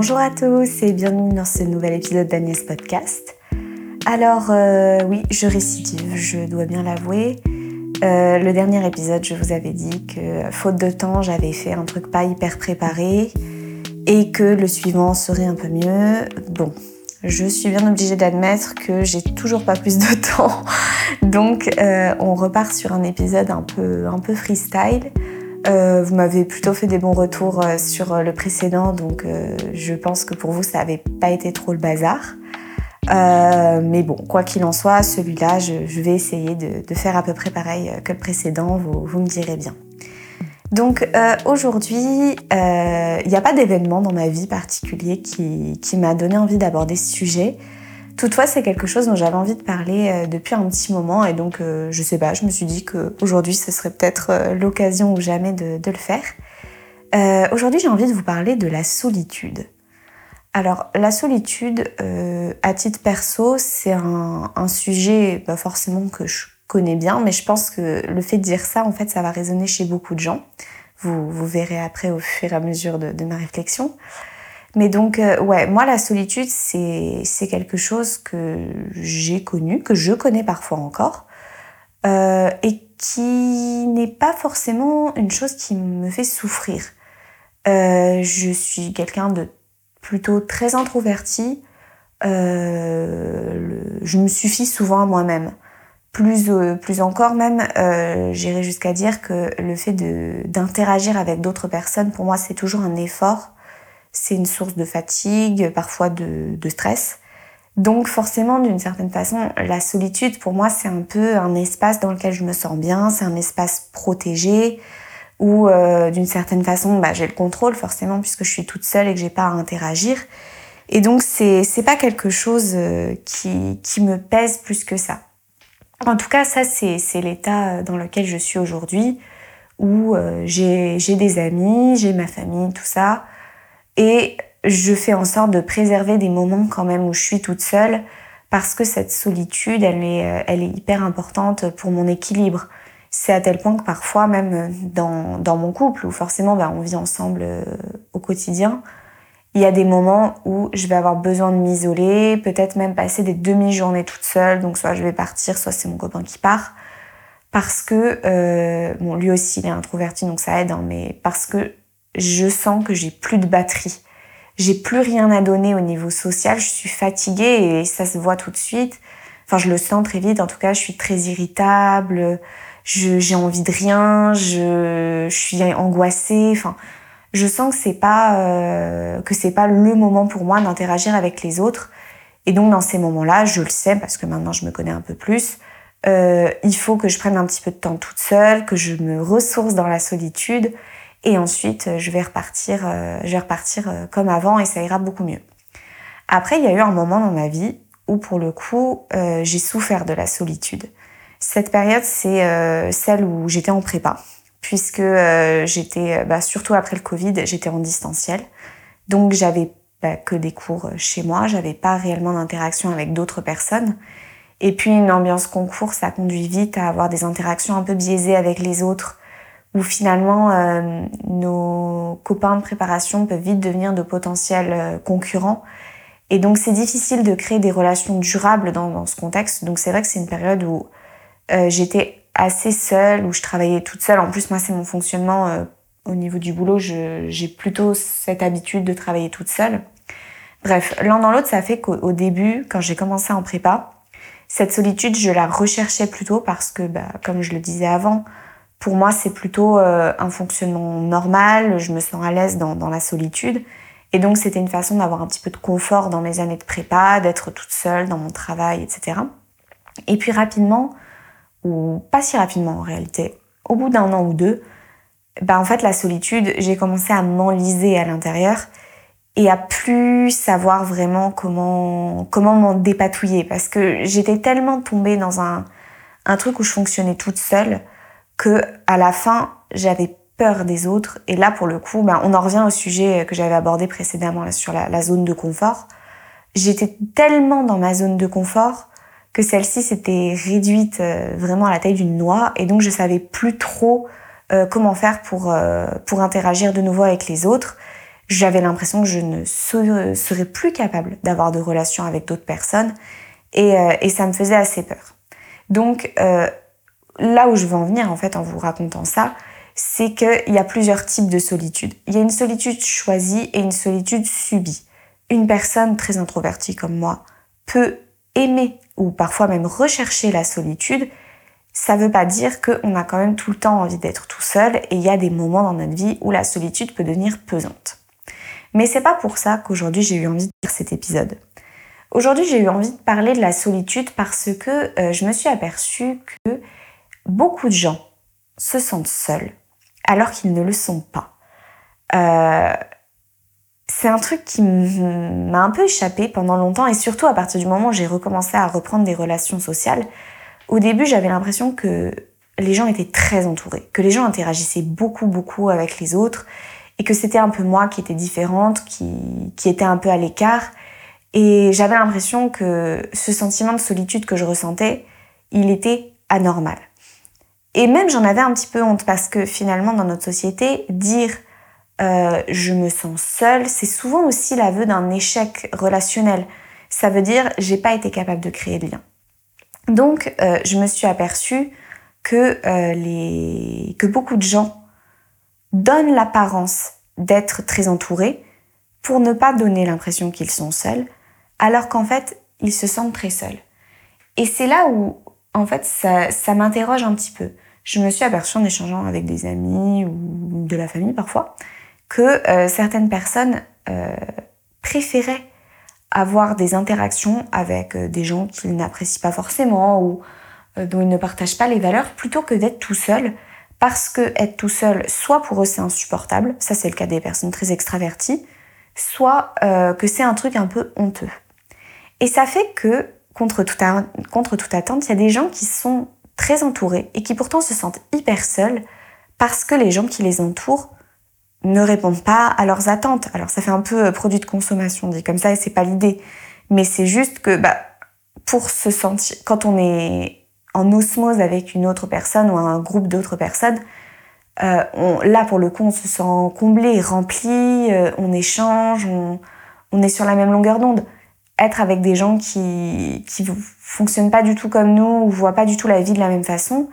Bonjour à tous et bienvenue dans ce nouvel épisode d'Agnès Podcast. Alors euh, oui, je récidive, je dois bien l'avouer. Euh, le dernier épisode, je vous avais dit que faute de temps, j'avais fait un truc pas hyper préparé et que le suivant serait un peu mieux. Bon, je suis bien obligée d'admettre que j'ai toujours pas plus de temps. Donc euh, on repart sur un épisode un peu, un peu freestyle. Euh, vous m'avez plutôt fait des bons retours euh, sur le précédent, donc je pense que pour vous ça n'avait pas été trop le bazar. mais bon, quoi qu'il en soit, celui-là, je, vais essayer de, faire à peu près pareil que le précédent, vous me direz bien. Donc euh, aujourd'hui, euh, il n'y a pas d'événement dans ma vie particulier qui, m'a donné envie d'aborder ce sujet. Toutefois, c'est quelque chose dont j'avais envie de parler euh, depuis un petit moment et donc je sais pas, je me suis dit qu'aujourd'hui ce serait peut-être l'occasion ou jamais de, le faire. aujourd'hui, j'ai envie de vous parler de la solitude. Alors, la solitude, à titre perso, c'est un, sujet pas forcément que je connais bien, mais je pense que le fait de dire ça, en fait, ça va résonner chez beaucoup de gens. Vous verrez après au fur et à mesure de, ma réflexion. Mais donc, euh, ouais, moi, la solitude, c'est quelque chose que j'ai connu, que je connais parfois encore, euh, et qui n'est pas forcément une chose qui me fait souffrir. Euh, je suis quelqu'un de plutôt très introverti. je me suffis souvent à moi-même. Plus, plus encore même, j'irais jusqu'à dire que le fait d'interagir avec d'autres personnes, pour moi, c'est toujours un effort. C'est une source de fatigue, parfois de, stress. Donc forcément, d'une certaine façon, la solitude, pour moi, c'est un peu un espace dans lequel je me sens bien, c'est un espace protégé, où euh, d'une certaine façon, bah, j'ai le contrôle forcément, puisque je suis toute seule et que j'ai pas à interagir. Et donc, c'est pas quelque chose euh, qui, qui me pèse plus que ça. En tout cas, ça, c'est l'état dans lequel je suis aujourd'hui, où euh, j'ai des amis, j'ai ma famille, tout ça. Et je fais en sorte de préserver des moments quand même où je suis toute seule, parce que cette solitude, elle est, euh, hyper importante pour mon équilibre. C'est à tel point que parfois, même dans, dans mon couple, où forcément bah, on vit ensemble euh, au quotidien, il y a des moments où je vais avoir besoin de m'isoler, peut-être même passer des demi-journées toute seule. Donc soit je vais partir, soit c'est mon copain qui part. Parce que, euh, bon, lui aussi il est introverti, donc ça aide, hein, mais parce que je sens que j'ai plus de batterie. J'ai plus rien à donner au niveau social, je suis fatiguée et ça se voit tout de suite. Enfin, je le sens très vite, en tout cas, je suis très irritable, j'ai envie de rien, je, suis angoissée. Enfin, je sens que c'est pas euh, pas le moment pour moi d'interagir avec les autres. Et donc dans ces moments-là, je le sais parce que maintenant je me connais un peu plus. Euh, il faut que je prenne un petit peu de temps toute seule, que je me ressource dans la solitude, et ensuite je vais repartir, euh, je vais repartir comme avant et ça ira beaucoup mieux. Après, il y a eu un moment dans ma vie où pour le coup j'ai souffert de la solitude. Cette période, c'est celle où j'étais en prépa puisque euh, j'étais, euh, bah, surtout après le Covid, j'étais en distanciel. Donc j'avais que des cours euh, chez moi, j'avais pas réellement d'interaction avec d'autres personnes. Et puis une ambiance concours, ça conduit vite à avoir des interactions un peu biaisées avec les autres, où finalement nos copains de préparation peuvent vite devenir de potentiels concurrents. Et donc c'est difficile de créer des relations durables dans, ce contexte. Donc c'est vrai que c'est une période où j'étais assez seule, où je travaillais toute seule. En plus, moi, c'est mon fonctionnement euh, au niveau du boulot. J'ai plutôt cette habitude de travailler toute seule. Bref, l'un dans l'autre, ça fait qu'au début, quand j'ai commencé en prépa, cette solitude, je la recherchais plutôt parce que, bah, comme je le disais avant, pour moi, c'est plutôt euh, un fonctionnement normal. Je me sens à l'aise dans, la solitude. Et donc, c'était une façon d'avoir un petit peu de confort dans mes années de prépa, d'être toute seule dans mon travail, etc. Et puis rapidement, ou pas si rapidement en réalité, au bout d'un an ou deux, bah en fait la solitude, j'ai commencé à m'enliser à l'intérieur et à plus savoir vraiment comment comment m'en dépatouiller parce que j'étais tellement tombée dans un, un truc où je fonctionnais toute seule que à la fin j'avais peur des autres et là pour le coup bah, on en revient au sujet que j'avais abordé précédemment sur la, zone de confort j'étais tellement dans ma zone de confort que celle-ci s'était réduite euh, vraiment à la taille d'une noix et donc je savais plus trop euh, comment faire pour, euh, pour interagir de nouveau avec les autres. j'avais l'impression que je ne serais plus capable d'avoir de relations avec d'autres personnes et, et, ça me faisait assez peur. Donc là où je veux en venir en fait en vous racontant ça, c'est qu'il y a plusieurs types de solitude. Il y a une solitude choisie et une solitude subie. Une personne très introvertie comme moi peut aimer ou parfois même rechercher la solitude. Ça ne veut pas dire qu'on a quand même tout le temps envie d'être tout seul et il y a des moments dans notre vie où la solitude peut devenir pesante. Mais c'est pas pour ça qu'aujourd'hui j'ai eu envie de faire cet épisode. Aujourd'hui j'ai eu envie de parler de la solitude parce que euh, je me suis aperçue que beaucoup de gens se sentent seuls alors qu'ils ne le sont pas. Euh, c'est un truc qui m'a un peu échappé pendant longtemps et surtout à partir du moment où j'ai recommencé à reprendre des relations sociales. Au début, j'avais l'impression que les gens étaient très entourés, que les gens interagissaient beaucoup, beaucoup avec les autres et que c'était un peu moi qui était différente, qui, qui était un peu à l'écart. Et j'avais l'impression que ce sentiment de solitude que je ressentais, il était anormal. Et même j'en avais un petit peu honte parce que finalement dans notre société, dire euh, je me sens seule, c'est souvent aussi l'aveu d'un échec relationnel. Ça veut dire j'ai pas été capable de créer de lien. Donc euh, je me suis aperçue que, euh, les... que beaucoup de gens donnent l'apparence d'être très entourés pour ne pas donner l'impression qu'ils sont seuls, alors qu'en fait ils se sentent très seuls. Et c'est là où en fait ça, ça m'interroge un petit peu. Je me suis aperçue en échangeant avec des amis ou de la famille parfois que euh, certaines personnes euh, préféraient avoir des interactions avec euh, des gens qu'ils n'apprécient pas forcément ou dont ils ne partagent pas les valeurs plutôt que d'être tout seul parce que être tout seul, soit pour eux c'est insupportable, ça c'est le cas des personnes très extraverties, soit que c'est un truc un peu honteux. Et ça fait que, contre toute, contre toute attente, il y a des gens qui sont très entourés et qui pourtant se sentent hyper seuls parce que les gens qui les entourent ne répondent pas à leurs attentes. Alors ça fait un peu euh, produit de consommation dit comme ça et c'est pas l'idée, mais c'est juste que bah pour se sentir quand on est en osmose avec une autre personne ou un groupe d'autres personnes, euh, là pour le coup on se sent comblé, rempli, euh, on échange, on, on, est sur la même longueur d'onde. Être avec des gens qui qui fonctionnent pas du tout comme nous ou voient pas du tout la vie de la même façon,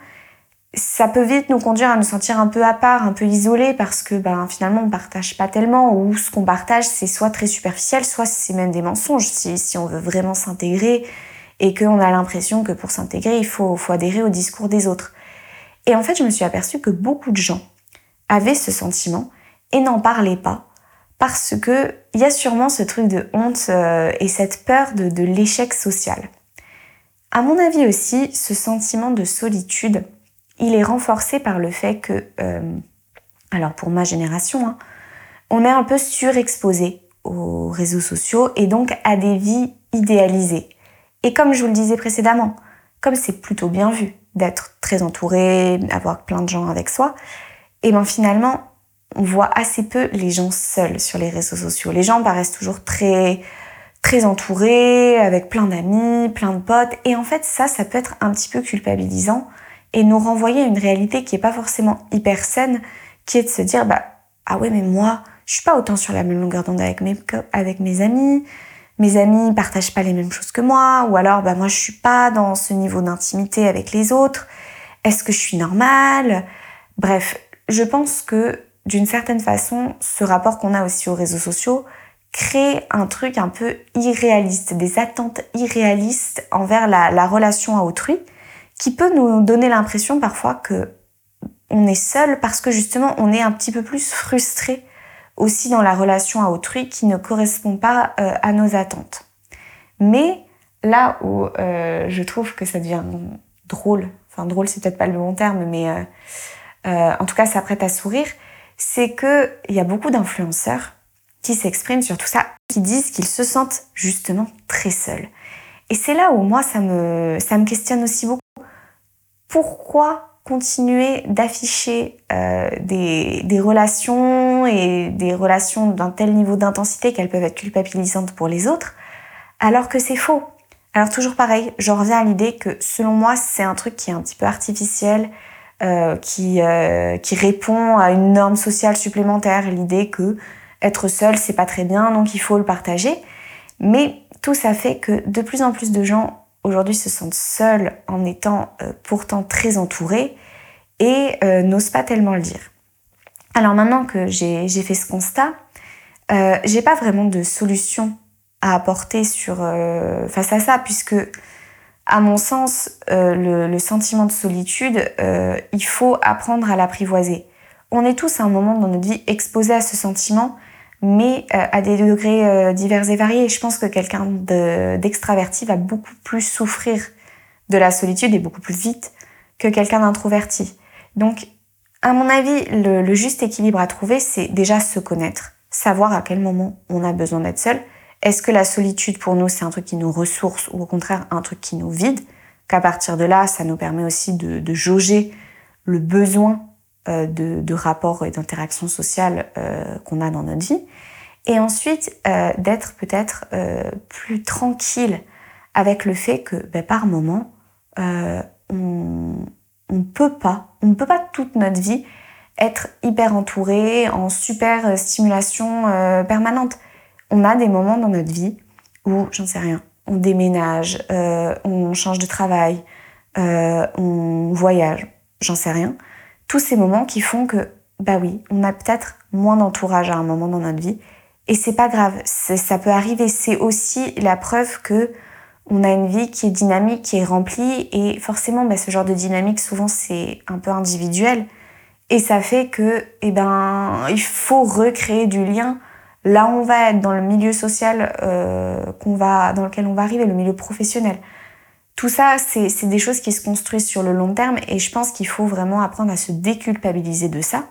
ça peut vite nous conduire à nous sentir un peu à part, un peu isolés parce que ben, finalement on partage pas tellement ou ce qu'on partage c'est soit très superficiel, soit c'est même des mensonges si, si on veut vraiment s'intégrer et qu'on a l'impression que pour s'intégrer il faut, faut adhérer au discours des autres. Et en fait je me suis aperçue que beaucoup de gens avaient ce sentiment et n'en parlaient pas parce que il y a sûrement ce truc de honte euh, et cette peur de, l'échec social. À mon avis aussi, ce sentiment de solitude, il est renforcé par le fait que, euh, alors pour ma génération, hein, on est un peu surexposé aux réseaux sociaux et donc à des vies idéalisées. Et comme je vous le disais précédemment, comme c'est plutôt bien vu d'être très entouré, d'avoir plein de gens avec soi, et bien finalement, on voit assez peu les gens seuls sur les réseaux sociaux. Les gens paraissent toujours très très entourés, avec plein d'amis, plein de potes, et en fait ça, ça peut être un petit peu culpabilisant et nous renvoyer à une réalité qui est pas forcément hyper saine, qui est de se dire bah ah ouais mais moi je suis pas autant sur la même longueur d'onde avec mes avec mes amis, mes amis partagent pas les mêmes choses que moi, ou alors bah moi je suis pas dans ce niveau d'intimité avec les autres. Est-ce que je suis normale? Bref, je pense que d'une certaine façon, ce rapport qu'on a aussi aux réseaux sociaux crée un truc un peu irréaliste, des attentes irréalistes envers la, la relation à autrui qui peut nous donner l'impression parfois que on est seul parce que justement on est un petit peu plus frustré aussi dans la relation à autrui qui ne correspond pas euh, à nos attentes. Mais là où euh, je trouve que ça devient drôle, enfin drôle c'est peut-être pas le bon terme, mais euh, en tout cas ça prête à sourire, c'est que il y a beaucoup d'influenceurs qui s'expriment sur tout ça, qui disent qu'ils se sentent justement très seuls. Et c'est là où moi ça me ça me questionne aussi beaucoup pourquoi continuer d'afficher euh, des, des, relations et des relations d'un tel niveau d'intensité qu'elles peuvent être culpabilisantes pour les autres, alors que c'est faux? Alors toujours pareil, j'en reviens à l'idée que selon moi c'est un truc qui est un petit peu artificiel, euh, qui, euh, qui répond à une norme sociale supplémentaire, l'idée que être seul, c'est pas très bien, donc il faut le partager. Mais tout ça fait que de plus en plus de gens aujourd'hui se sentent seuls en étant euh, pourtant très entourés et n'osent pas tellement le dire. Alors maintenant que j'ai fait ce constat, j'ai pas vraiment de solution à apporter sur, face à ça, puisque, à mon sens, euh, le, sentiment de solitude, euh, il faut apprendre à l'apprivoiser. On est tous à un moment dans notre vie exposés à ce sentiment, mais à des degrés divers et variés. Je pense que quelqu'un d'extraverti va beaucoup plus souffrir de la solitude et beaucoup plus vite que quelqu'un d'introverti. Donc, à mon avis, le juste équilibre à trouver, c'est déjà se connaître, savoir à quel moment on a besoin d'être seul, est-ce que la solitude pour nous, c'est un truc qui nous ressource ou au contraire un truc qui nous vide? Qu'à partir de là, ça nous permet aussi de, jauger le besoin euh, de, rapports et d'interactions sociales euh, qu'on a dans notre vie. Et ensuite, euh, d'être peut-être plus tranquille avec le fait que ben, par moment, on ne peut pas, on ne peut pas toute notre vie être hyper entouré, en super stimulation permanente on a des moments dans notre vie où, j'en sais rien, on déménage, euh, on change de travail, euh, on voyage, j'en sais rien. Tous ces moments qui font que, bah oui, on a peut-être moins d'entourage à un moment dans notre vie. Et c'est pas grave, ça peut arriver. C'est aussi la preuve que on a une vie qui est dynamique, qui est remplie. Et forcément, bah, ce genre de dynamique, souvent, c'est un peu individuel. Et ça fait que, eh ben, il faut recréer du lien là on va être, dans le milieu social euh, qu'on va, dans lequel on va arriver, le milieu professionnel. Tout ça, c'est des choses qui se construisent sur le long terme et je pense qu'il faut vraiment apprendre à se déculpabiliser de ça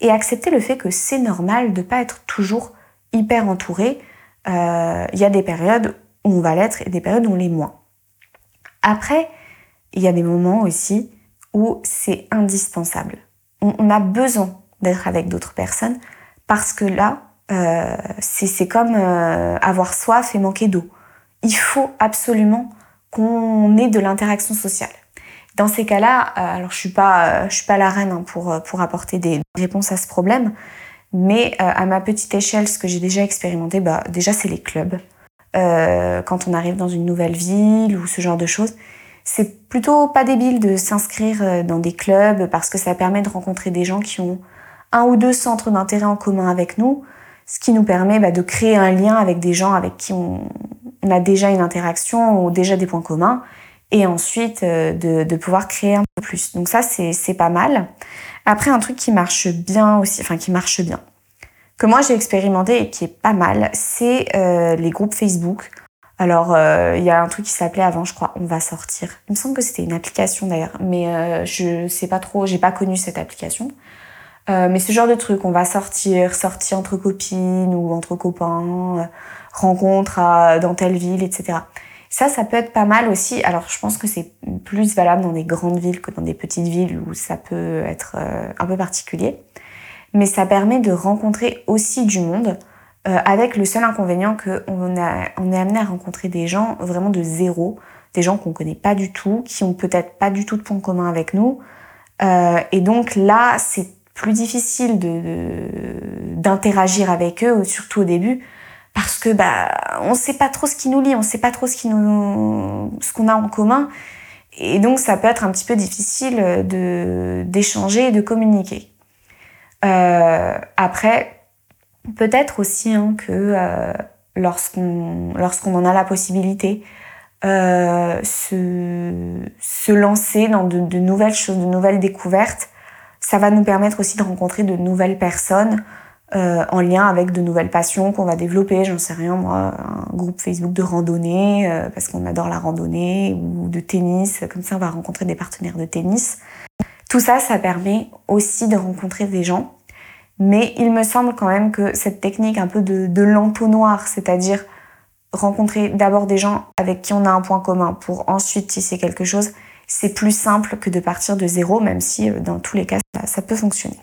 et accepter le fait que c'est normal de ne pas être toujours hyper entouré. Euh, il y a des périodes où on va l'être et des périodes où on l'est moins. Après, il y a des moments aussi où c'est indispensable. on a besoin d'être avec d'autres personnes parce que là, euh, c'est comme euh, avoir soif et manquer d'eau. Il faut absolument qu'on ait de l'interaction sociale. Dans ces cas-là, euh, alors je suis pas, je suis pas la reine hein, pour pour apporter des réponses à ce problème, mais à ma petite échelle, ce que j'ai déjà expérimenté, bah déjà c'est les clubs. quand on arrive dans une nouvelle ville ou ce genre de choses, c'est plutôt pas débile de s'inscrire dans des clubs parce que ça permet de rencontrer des gens qui ont un ou deux centres d'intérêt en commun avec nous, ce qui nous permet bah, de créer un lien avec des gens avec qui on, a déjà une interaction ou déjà des points communs, et ensuite euh, de, pouvoir créer un peu plus. Donc ça, c'est pas mal. Après, un truc qui marche bien aussi, enfin qui marche bien, que moi j'ai expérimenté et qui est pas mal, c'est euh, les groupes Facebook. Alors, euh, il y a un truc qui s'appelait avant, je crois, On va sortir. Il me semble que c'était une application d'ailleurs, mais je sais pas trop, j'ai pas connu cette application. Euh, mais ce genre de truc, on va sortir, sortir entre copines ou entre copains, euh, rencontre dans telle ville, etc. Ça, ça peut être pas mal aussi. Alors, je pense que c'est plus valable dans des grandes villes que dans des petites villes où ça peut être euh, un peu particulier. Mais ça permet de rencontrer aussi du monde, avec le seul inconvénient qu'on on est amené à rencontrer des gens vraiment de zéro, des gens qu'on connaît pas du tout, qui ont peut-être pas du tout de points communs avec nous. et donc là, c'est plus difficile de, d'interagir avec eux, surtout au début, parce que bah on sait pas trop ce qui nous lie, on sait pas trop ce qui nous, ce qu'on a en commun, et donc ça peut être un petit peu difficile de d'échanger et de communiquer. Euh, après, peut-être aussi hein, que euh, lorsqu'on lorsqu'on en a la possibilité, euh, se, se lancer dans de, de nouvelles choses, de nouvelles découvertes, ça va nous permettre aussi de rencontrer de nouvelles personnes euh, en lien avec de nouvelles passions qu'on va développer. J'en sais rien, moi, un groupe Facebook de randonnée, euh, parce qu'on adore la randonnée, ou de tennis. Comme ça, on va rencontrer des partenaires de tennis. Tout ça, ça permet aussi de rencontrer des gens. Mais il me semble quand même que cette technique un peu de, de l'entonnoir, c'est-à-dire rencontrer d'abord des gens avec qui on a un point commun pour ensuite tisser quelque chose, c'est plus simple que de partir de zéro, même si euh, dans tous les cas, ça, peut fonctionner.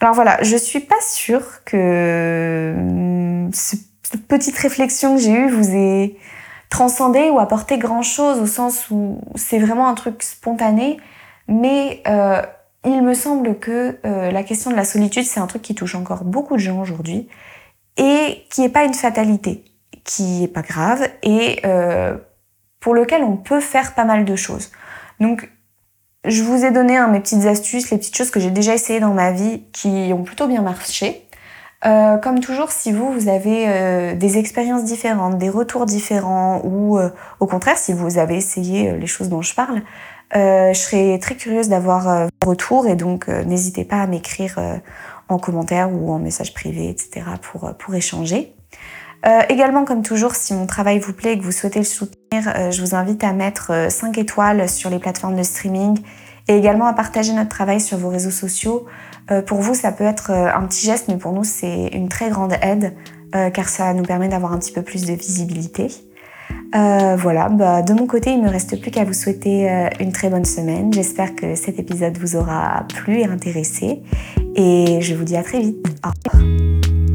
Alors voilà, je suis pas sûre que hum, cette petite réflexion que j'ai eue vous ait transcendé ou apporté grand chose au sens où c'est vraiment un truc spontané, mais euh, il me semble que euh, la question de la solitude, c'est un truc qui touche encore beaucoup de gens aujourd'hui. et qui n'est pas une fatalité, qui n'est pas grave et pour lequel on peut faire pas mal de choses. Donc, je vous ai donné mes petites astuces, les petites choses que j'ai déjà essayées dans ma vie qui ont plutôt bien marché. Euh, comme toujours, si vous, vous avez euh, des expériences différentes, des retours différents, ou euh, au contraire, si vous avez essayé les choses dont je parle, je serais très curieuse d'avoir vos retours et donc n'hésitez pas à m'écrire en commentaire ou en message privé, etc. pour, pour échanger. Également, comme toujours, si mon travail vous plaît et que vous souhaitez le soutenir, je vous invite à mettre 5 étoiles sur les plateformes de streaming et également à partager notre travail sur vos réseaux sociaux. Euh, pour vous, ça peut être euh, un petit geste, mais pour nous, c'est une très grande aide euh, car ça nous permet d'avoir un petit peu plus de visibilité. voilà, bah, de mon côté, il ne me reste plus qu'à vous souhaiter une très bonne semaine. J'espère que cet épisode vous aura plu et intéressé. Et je vous dis à très vite. Au revoir.